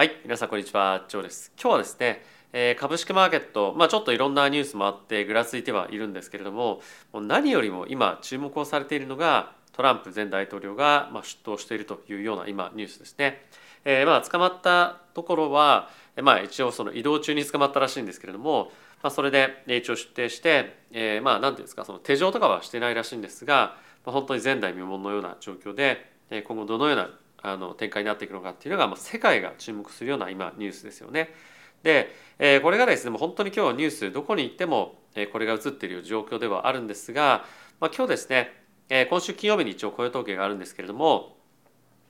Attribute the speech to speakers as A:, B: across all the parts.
A: はい、皆さんこんにちは、ジョーです。今日はですね、えー株式マーケット、まあちょっといろんなニュースもあってぐらついてはいるんですけれども、もう何よりも今注目をされているのがトランプ前大統領がまあ出頭しているというような今ニュースですね。えーまあ捕まったところは、えまあ一応その移動中に捕まったらしいんですけれども、まあそれで一応出廷して、えーまあなんていうんですかその手錠とかはしてないらしいんですが、まあ本当に前代未聞のような状況で、え今後どのようなあの展開になっていくのかっていうのが、まあ、世界が注目するような今ニュースですよね。で、えーこれがですねもう本当に今日ニュースどこに行っても、えーこれが映っている状況ではあるんですが、まあ、今日ですね、えー今週金曜日に一応雇用統計があるんですけれども、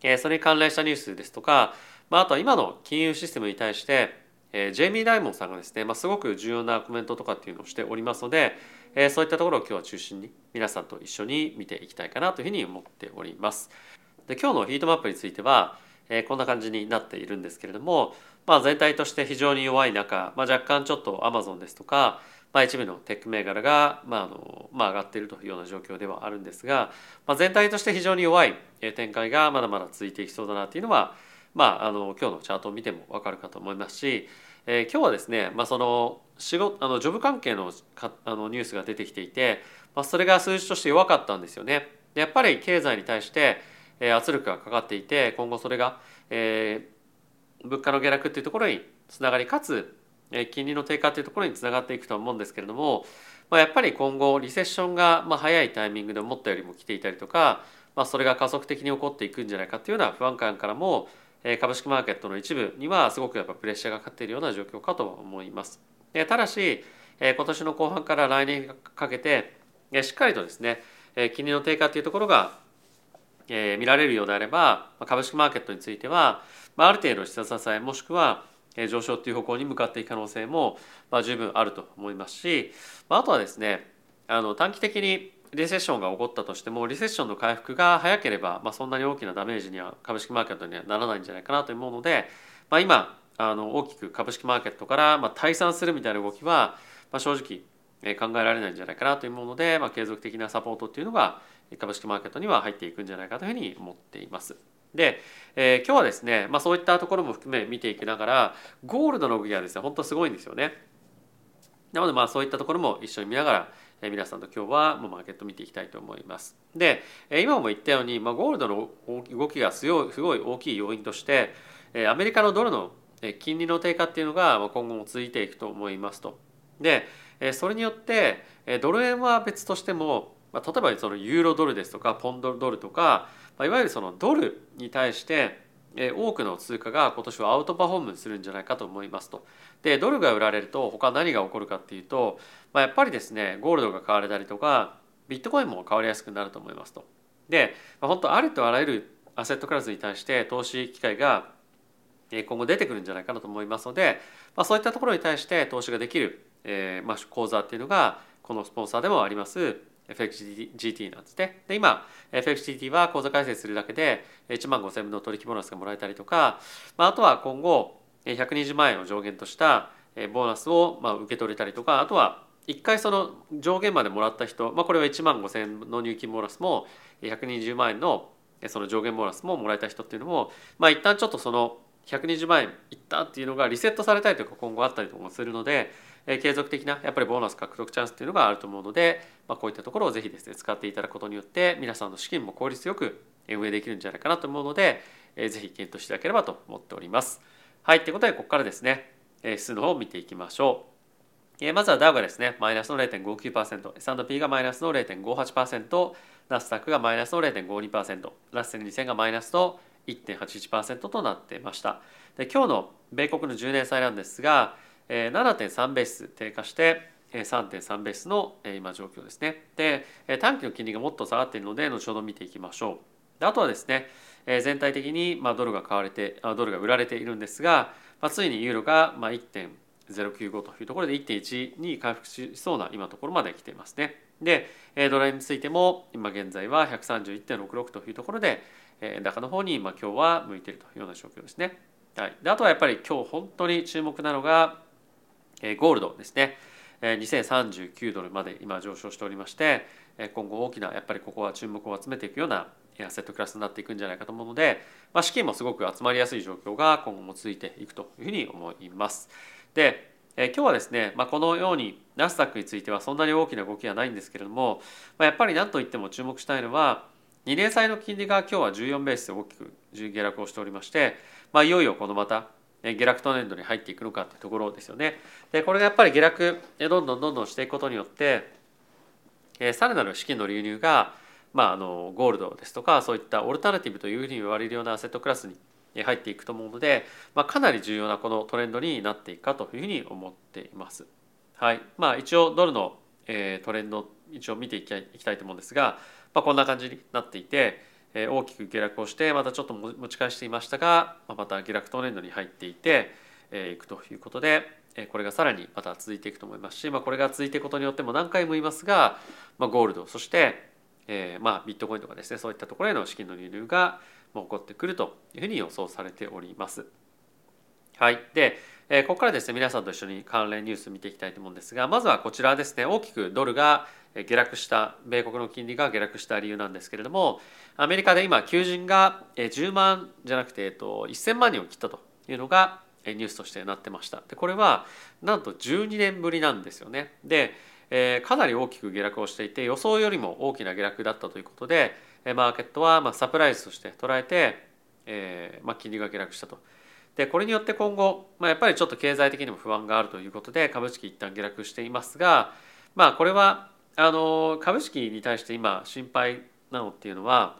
A: えーそれに関連したニュースですとか、まあ、あとは今の金融システムに対して、えージェイミー・ダイモンさんがですね、まあ、すごく重要なコメントとかっていうのをしておりますので、えーそういったところを今日は中心に皆さんと一緒に見ていきたいかなというふうに思っております。で今日のヒートマップについては、えーこんな感じになっているんですけれども、まあ、全体として非常に弱い中、まあ、若干ちょっとアマゾンですとか、まあ、一部のテック銘柄が、まああのまあ、上がっているというような状況ではあるんですが、まあ、全体として非常に弱い展開がまだまだ続いていきそうだなというのは、まあ、あの今日のチャートを見ても分かるかと思いますし、えー今日はですね、まあ、その仕事あのジョブ関係のかあのニュースが出てきていて、まあ、それが数字として弱かったんですよね。でやっぱり経済に対して圧力がかかっていて今後それが、物価の下落っていうところにつながりかつ、金利の低下っていうところにつながっていくと思うんですけれども、やっぱり今後リセッションが早いタイミングで思ったよりも来ていたりとか、それが加速的に起こっていくんじゃないかっていうような不安感からも、株式マーケットの一部にはすごくやっぱプレッシャーがかかっているような状況かと思います。ただし、今年の後半から来年かけて、しっかりとですね、金利の低下っていうところがえ見られるようであれば株式マーケットについては、まあ、る程度下支えもしくは上昇っていう方向に向かっていく可能性も、ま、十分あると思いますし、まあ、とはですねあの短期的にリセッションが起こったとしてもリセッションの回復が早ければ、ま、そんなに大きなダメージには株式マーケットにはならないんじゃないかなと思うので、ま、今あの大きく株式マーケットからま退散するみたいな動きは、ま、正直考えられないんじゃないかなと思うので、ま、継続的なサポートっていうのが株式マーケットには入っていくんじゃないかというふうに思っています。で、えー今日はですね、まあ、そういったところも含め見ていきながらゴールドの動きがですね本当すごいんですよね。なのでまあそういったところも一緒に見ながら、えー皆さんと今日はもうマーケット見ていきたいと思います。で、えー今も言ったように、まあ、ゴールドの動きがすごいすごい大きい要因として、えーアメリカのドルの金利の低下っていうのが今後も続いていくと思いますと。で、えーそれによってえードル円は別としても、まあ、例えばそのユーロドルですとかポンドドルとか、まあ、いわゆるそのドルに対して多くの通貨が今年はアウトパフォームするんじゃないかと思いますと。でドルが売られると他何が起こるかっていうと、まあ、やっぱりですねゴールドが買われたりとかビットコインも買われやすくなると思いますと。で、まあ、本当ありとあらゆるアセットクラスに対して投資機会が今後出てくるんじゃないかなと思いますので、まあ、そういったところに対して投資ができる、えーまあ、講座っていうのがこのスポンサーでもあります FXGT なんですね。で今 FXGT は口座開設するだけで1万5000分の取引ボーナスがもらえたりとか、まあ、あとは今後120万円を上限としたボーナスをまあ受け取れたりとかあとは1回その上限までもらった人、まあ、これは1万5000の入金ボーナスも120万円のその上限ボーナスももらえた人っていうのも、まあ、一旦ちょっとその120万円いったっていうのがリセットされたりとか今後あったりとかするので、え継続的なやっぱりボーナス獲得チャンスっていうのがあると思うので、まあ、こういったところをぜひですね使っていただくことによって皆さんの資金も効率よく運営できるんじゃないかなと思うので、えーぜひ検討していただければと思っております。はいということでここからですね、えー指数の方を見ていきましょう。えーまずはダウがですねマイナスの0.59%、S&P がマイナスの0.58%、ナスダックがマイナスの0.52%、ラッセル2000がマイナスの1.81%となっていました。で今日の米国の10年債なんですが、えー7.3ベース低下して3.3ベースの今状況ですね。で短期の金利がもっと下がっているので後ほど見ていきましょう。あとはですね全体的にドルが買われてドルが売られているんですが、ついにユーロが1.095というところで1.1に回復しそうな今ところまで来ていますね。でえドル円についても今現在は131.66というところでえー高の方にまあ今日は向いているというような状況ですね。はい、であとはやっぱり今日本当に注目なのが、ゴールドですね。2039ドルまで今上昇しておりまして、今後大きなやっぱりここは注目を集めていくようなアセットクラスになっていくんじゃないかと思うので、まあ、資金もすごく集まりやすい状況が今後も続いていくというふうに思います。で、え今日はですね、まあ、このようにナスダックについてはそんなに大きな動きはないんですけれども、まあ、やっぱり何といっても注目したいのは2年債の金利が今日は14ベースで大きく下落をしておりまして、まあ、いよいよこのまた下落トレンドに入っていくのかというところですよね。でこれがやっぱり下落どんどんどんどんしていくことによって、え、さらなる資金の流入が、まあ、あのゴールドですとかそういったオルタナティブというふうに言われるようなアセットクラスに入っていくと思うので、まあ、かなり重要なこのトレンドになっていくかというふうに思っています。はいまあ、一応ドルの、え、トレンド一応見ていきたいと思うんですが、まあ、こんな感じになっていて、大きく下落をしてまたちょっと持ち返していましたが、ま、た下落トレンドに入っていて、いくということで、これがさらにまた続いていくと思いますし、まあ、これが続いていくことによっても何回も言いますが、まあ、ゴールドそして、えまあ、ビットコインとかですねそういったところへの資金の流入が起こってくるというふうに予想されております。はい、で、ここからですね皆さんと一緒に関連ニュース見ていきたいと思うんですがまずはこちらですね大きくドルが下落した米国の金利が下落した理由なんですけれどもアメリカで今求人が10万じゃなくて、えっと、1000万人を切ったというのがニュースとしてなってましたでこれはなんと12年ぶりなんですよねで、えー、かなり大きく下落をしていて予想よりも大きな下落だったということでマーケットはまサプライズとして捉えて、えーまあ、金利が下落したと。でこれによって今後、まあ、やっぱりちょっと経済的にも不安があるということで株式一旦下落していますが、まあ、これはあの株式に対して今心配なのっていうのは、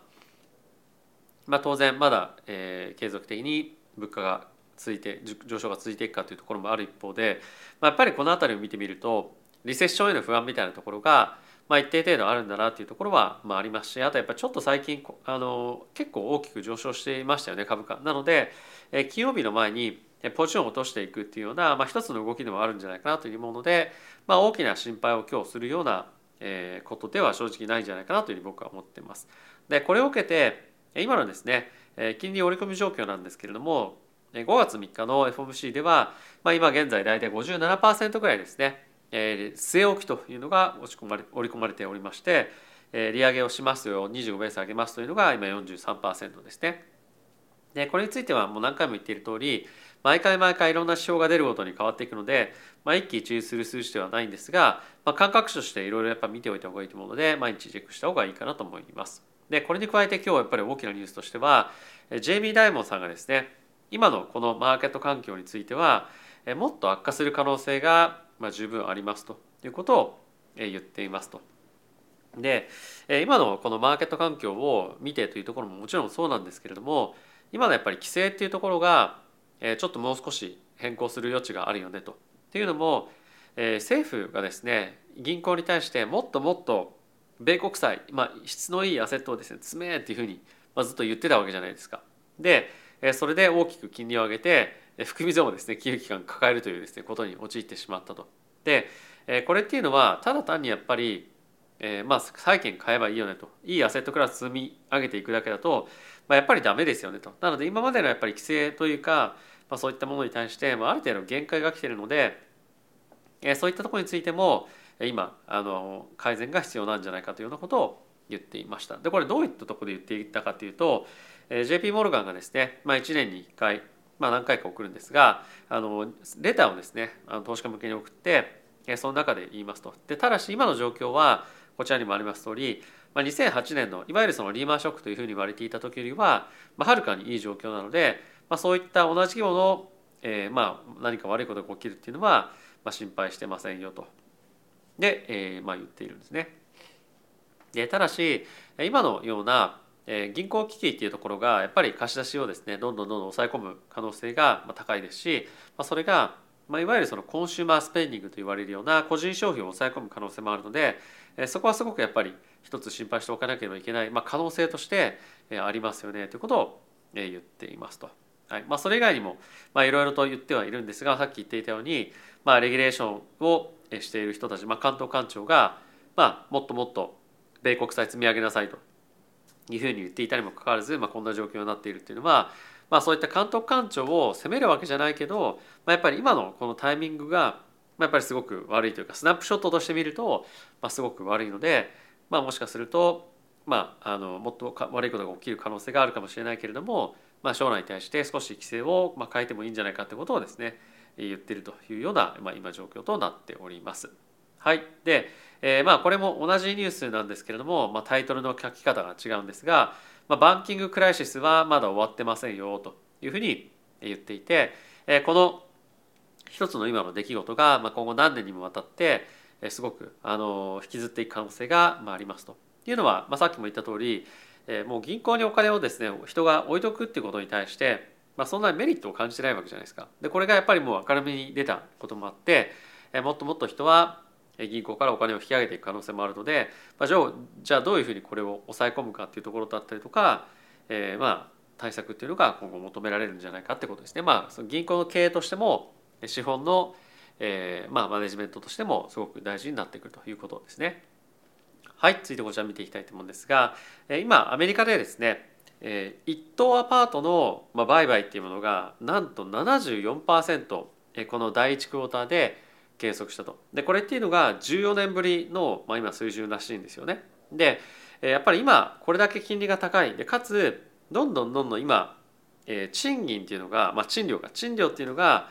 A: まあ、当然まだ、えー、継続的に物価が続いて上昇が続いていくかというところもある一方で、まあ、やっぱりこの辺りを見てみるとリセッションへの不安みたいなところがまあ、一定程度あるんだなっていうところはまあありますしあとやっぱりちょっと最近あの結構大きく上昇していましたよね株価。なので、え金曜日の前にポジションを落としていくっていうような、まあ、一つの動きでもあるんじゃないかなというもので、まあ、大きな心配を今日するようなえことでは正直ないんじゃないかなというふうに僕は思っています。でこれを受けて今のですね金利織り込み状況なんですけれども5月3日の FOMC では、まあ、今現在大体57%ぐらいですねえー、据え置きというのが落ち込まれ織り込まれておりまして、えー、利上げをしますよ25ベース上げますというのが今43%ですね。でこれについてはもう何回も言っている通り毎回毎回いろんな指標が出るごとに変わっていくので、まあ、一喜一憂する数字ではないんですが、まあ、感覚値としていろいろやっぱ見ておいた方がいいと思うので毎日チェックした方がいいかなと思います。でこれに加えて今日はやっぱり大きなニュースとしてはジェイミー・ダイモンさんがですね今のこのマーケット環境についてはもっと悪化する可能性が、十分ありますということを言っていますと。で今のこのマーケット環境を見てというところももちろんそうなんですけれども今のやっぱり規制っていうところがちょっともう少し変更する余地があるよねと。っていうのも政府がですね銀行に対してもっともっと米国債、まあ、質のいいアセットをですね積めっていうふうに、ま、ずっと言ってたわけじゃないですか。でそれで大きく金利を上げて含み損をですね金融機関抱えるというですねことに陥ってしまったと。でこれっていうのはただ単にやっぱり、え、まあ債券買えばいいよねといいアセットクラス積み上げていくだけだと、まあ、やっぱりダメですよねと。なので今までのやっぱり規制というか、まあ、そういったものに対して、まあ、ある程度限界が来ているので、えー、そういったところについても今あの改善が必要なんじゃないかというようなことを言っていました。でこれどういったところで言っていたかというと、えー、JP モルガンがですね、まあ、1年に1回まあ、何回か送るんですがあのレターをですねあの投資家向けに送ってその中で言いますとでただし今の状況はこちらにもあります通り、まあ、2008年のいわゆるそのリーマンショックというふうに言われていた時よりは、まあ、はるかにいい状況なので、まあ、そういった同じ規模の、えー、まあ何か悪いことが起きるっていうのは、まあ、心配してませんよとで、えー、まあ言っているんですね。でただし今のようなえ銀行危機っていうところがやっぱり貸し出しをですねどんどんどんどん抑え込む可能性が高いですし、まあ、それが、まあ、いわゆるそのコンシューマースペンディングと言われるような個人消費を抑え込む可能性もあるので、えそこはすごくやっぱり一つ心配しておかなければいけない、まあ、可能性としてありますよねということを言っていますと。はい。まあ、それ以外にもいろいろと言ってはいるんですがさっき言っていたように、まあ、レギュレーションをしている人たち、まあ、関東官庁が、まあ、もっともっと米国債積み上げなさいというふうに言っていたにもかかわらず、まあ、こんな状況になっているっていうのは、まあ、そういった監督官庁を責めるわけじゃないけど、まあ、やっぱり今のこのタイミングが、まあ、やっぱりすごく悪いというかスナップショットとして見ると、まあ、すごく悪いので、まあ、もしかすると、まあ、あのもっと悪いことが起きる可能性があるかもしれないけれども、まあ、将来に対して少し規制をまあ変えてもいいんじゃないかってことをですね言ってるというような、まあ、今状況となっております。はい、で、えー、まあこれも同じニュースなんですけれども、まあ、タイトルの書き方が違うんですが、まあ、バンキングクライシスはまだ終わってませんよというふうに言っていて、えー、この一つの今の出来事が、まあ、今後何年にもわたってすごくあの引きずっていく可能性がありますというのは、まあ、さっきも言った通り、えー、もう銀行にお金をですね人が置いとくっていうことに対してまあ、そんなメリットを感じてないわけじゃないですか。でこれがやっぱりもう明るみに出たこともあってえもっともっと人は銀行からお金を引き上げていく可能性もあるので、まあ、じゃあじゃどういうふうにこれを抑え込むかっていうところだったりとか、えー、まあ対策っていうのが今後求められるんじゃないかってことですね。まあ、その銀行の経営としても資本の、えーまあ、マネジメントとしてもすごく大事になってくるということですね。はい、続いてこちら見ていきたいと思うんですが今アメリカでですねえー、一棟アパートの、まあ、売買っていうものがなんと74%、えー、この第1クォーターで計測したとでこれっていうのが14年ぶりの、まあ、今水準らしいんですよね。で、えー、やっぱり今これだけ金利が高いでかつどんどんどんどん今、えー、賃金っていうのが、まあ、賃料が賃料っていうのが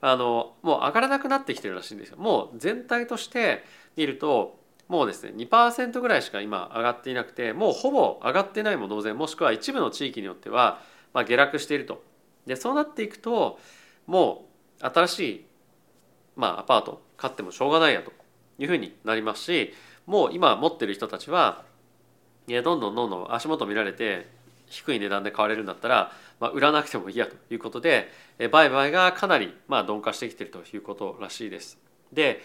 A: あのもう上がらなくなってきてるらしいんですよ。もう全体として見るともうですね2%ぐらいしか今上がっていなくてもうほぼ上がってないも同然もしくは一部の地域によっては、まあ、下落していると。でそうなっていくともう新しい、まあ、アパート買ってもしょうがないやと。いうふうになりますしもう今持ってる人たちはどんどんどんどん足元見られて低い値段で買われるんだったら、まあ、売らなくてもいいやと。いうことで売買がかなりまあ鈍化してきてるということらしいです。で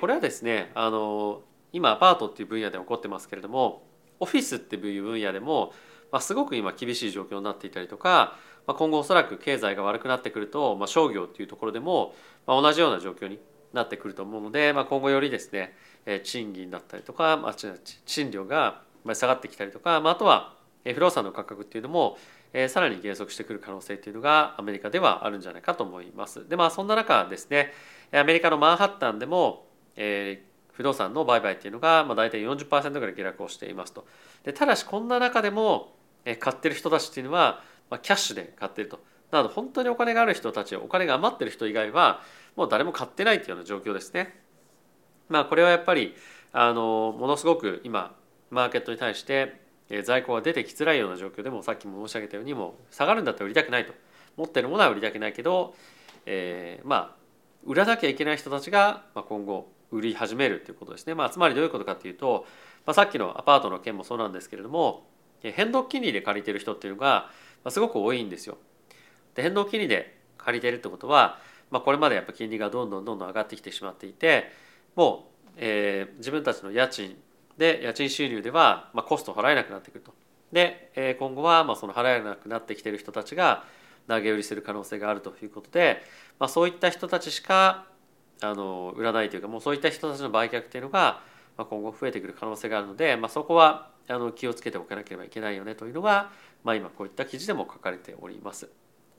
A: これはですねあの今アパートっていう分野で起こってますけれどもオフィスっていう分野でも、まあ、すごく今厳しい状況になっていたりとか、まあ、今後おそらく経済が悪くなってくると、まあ、商業っていうところでも、まあ、同じような状況になってくると思うので、まあ、今後よりですね賃金だったりとか、まあ、賃料が下がってきたりとか、まあ、あとは不動産の価格っていうのもさらに減速してくる可能性っていうのがアメリカではあるんじゃないかと思います。でまあそんな中ですねアメリカのマンハッタンでも、えー、不動産の売買っていうのが、まあ、大体40%ぐらい下落をしていますと。でただしこんな中でも買ってる人たちっていうのは、まあ、キャッシュで買ってると。なので本当にお金がある人たちお金が余ってる人以外はもう誰も買ってないっていうような状況ですね。まあこれはやっぱりあのものすごく今マーケットに対して在庫が出てきづらいような状況でもさっきも申し上げたようにも下がるんだったら売りたくないと持ってるものは売りたくないけど、えー、まあ売らなきゃいけない人たちが今後売り始めるということですね。まあ、つまりどういうことかというと、まあ、さっきのアパートの件もそうなんですけれども変動金利で借りてる人っていうのがすごく多いんですよ。で変動金利で借りてるってことは、まあ、これまでやっぱ金利がどんどんどんどん上がってきてしまっていてもう、えー、自分たちの家賃で家賃収入では、まあ、コスト払えなくなってくると。で、えー、今後はまあその払えなくなってきてる人たちが投げ売りする可能性があるということで、まあ、そういった人たちしかあの売らないというかもうそういった人たちの売却っていうのが今後増えてくる可能性があるので、まあ、そこはあの気をつけておかなければいけないよねというのが、まあ、今こういった記事でも書かれております。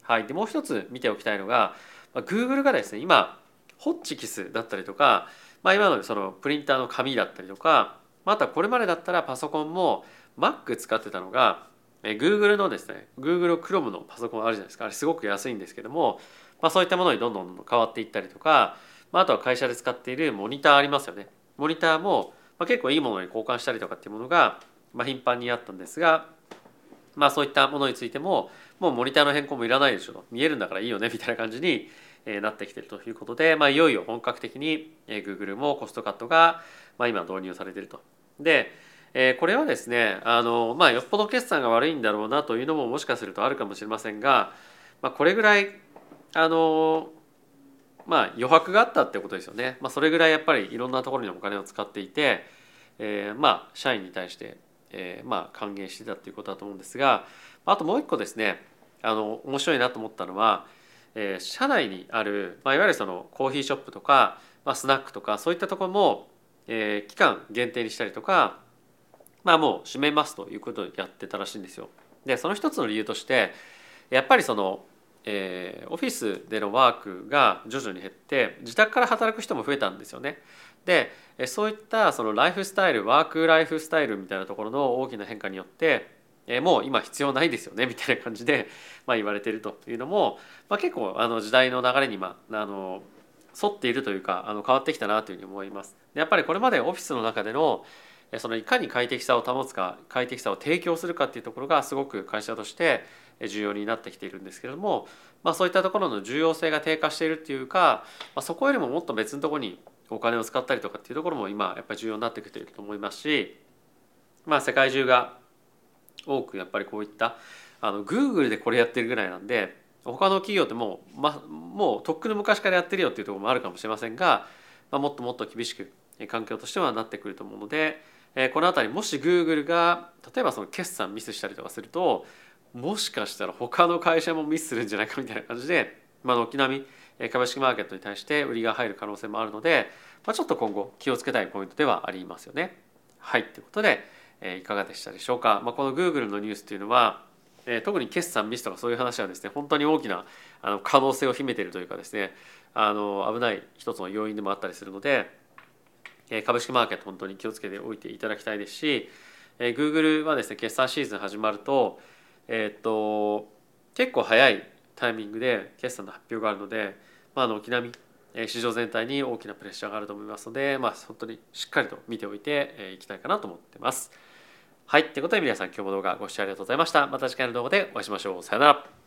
A: はい、でもう一つ見ておきたいのが、まあ、Google がですね今ホッチキスだったりとか、まあ、今のそのプリンターの紙だったりとかまたこれまでだったらパソコンも Mac 使ってたのが Google のですね Google Chrome のパソコンあるじゃないですかあれすごく安いんですけども、まあ、そういったものにどんどん変わっていったりとかまあ、あとは会社で使っているモニターありますよね。モニターも、まあ、結構いいものに交換したりとかっていうものが、まあ、頻繁にあったんですが、まあ、そういったものについてももうモニターの変更もいらないでしょと見えるんだからいいよねみたいな感じになってきてるということで、まあ、いよいよ本格的に Google もコストカットが、まあ、今導入されてると。でこれはですねあの、まあ、よっぽど決算が悪いんだろうなというのももしかするとあるかもしれませんが、まあ、これぐらいあのまあ余白があったってことですよね、まあ、それぐらいやっぱりいろんなところにお金を使っていて、えー、まあ社員に対して、えー、まあ還元してたっていうことだと思うんですがあともう一個ですねあの面白いなと思ったのは、えー、社内にある、まあ、いわゆるそのコーヒーショップとか、まあ、スナックとかそういったところも、えー、期間限定にしたりとかまあもう閉めますということをやってたらしいんですよ。でその一つの理由としてやっぱりそのえー、オフィスでのワークが徐々に減って自宅から働く人も増えたんですよね。でそういったそのライフスタイルワークライフスタイルみたいなところの大きな変化によってえもう今必要ないですよねみたいな感じで、まあ、言われているというのも、まあ、結構あの時代の流れに、まあ、あの沿っているというかあの変わってきたなというふうに思います。でやっぱりこれまでオフィスの中でのそのいかに快適さを保つか快適さを提供するかっていうところがすごく会社として重要になってきているんですけれども、まあ、そういったところの重要性が低下しているっていうか、まあ、そこよりももっと別のところにお金を使ったりとかっていうところも今やっぱり重要になってきていると思いますし、まあ、世界中が多くやっぱりこういったあの Google でこれやってるぐらいなんで他の企業ってもう,、ま、もうとっくの昔からやってるよっていうところもあるかもしれませんが、まあ、もっともっと厳しく環境としてはなってくると思うので、えこの辺りもし Google が例えばその決算ミスしたりとかするともしかしたら他の会社もミスするんじゃないかみたいな感じで、まあ、軒並み株式マーケットに対して売りが入る可能性もあるので、まあ、ちょっと今後気をつけたいポイントではありますよね。はいということで、えいかがでしたでしょうか。まあ、この Google のニュースっていうのはえー、特に決算ミスとかそういう話はですね本当に大きなあの可能性を秘めているというかですねあの危ない一つの要因でもあったりするので、えー、株式マーケット本当に気をつけておいていただきたいですし、えー、Google はですね決算シーズン始まると,、えー、と結構早いタイミングで決算の発表があるので、まあ、軒並み市場全体に大きなプレッシャーがあると思いますので、まあ、本当にしっかりと見ておいていきたいかなと思ってます。はい。ということで皆さん今日も動画ご視聴ありがとうございました。また次回の動画でお会いしましょう。さよなら。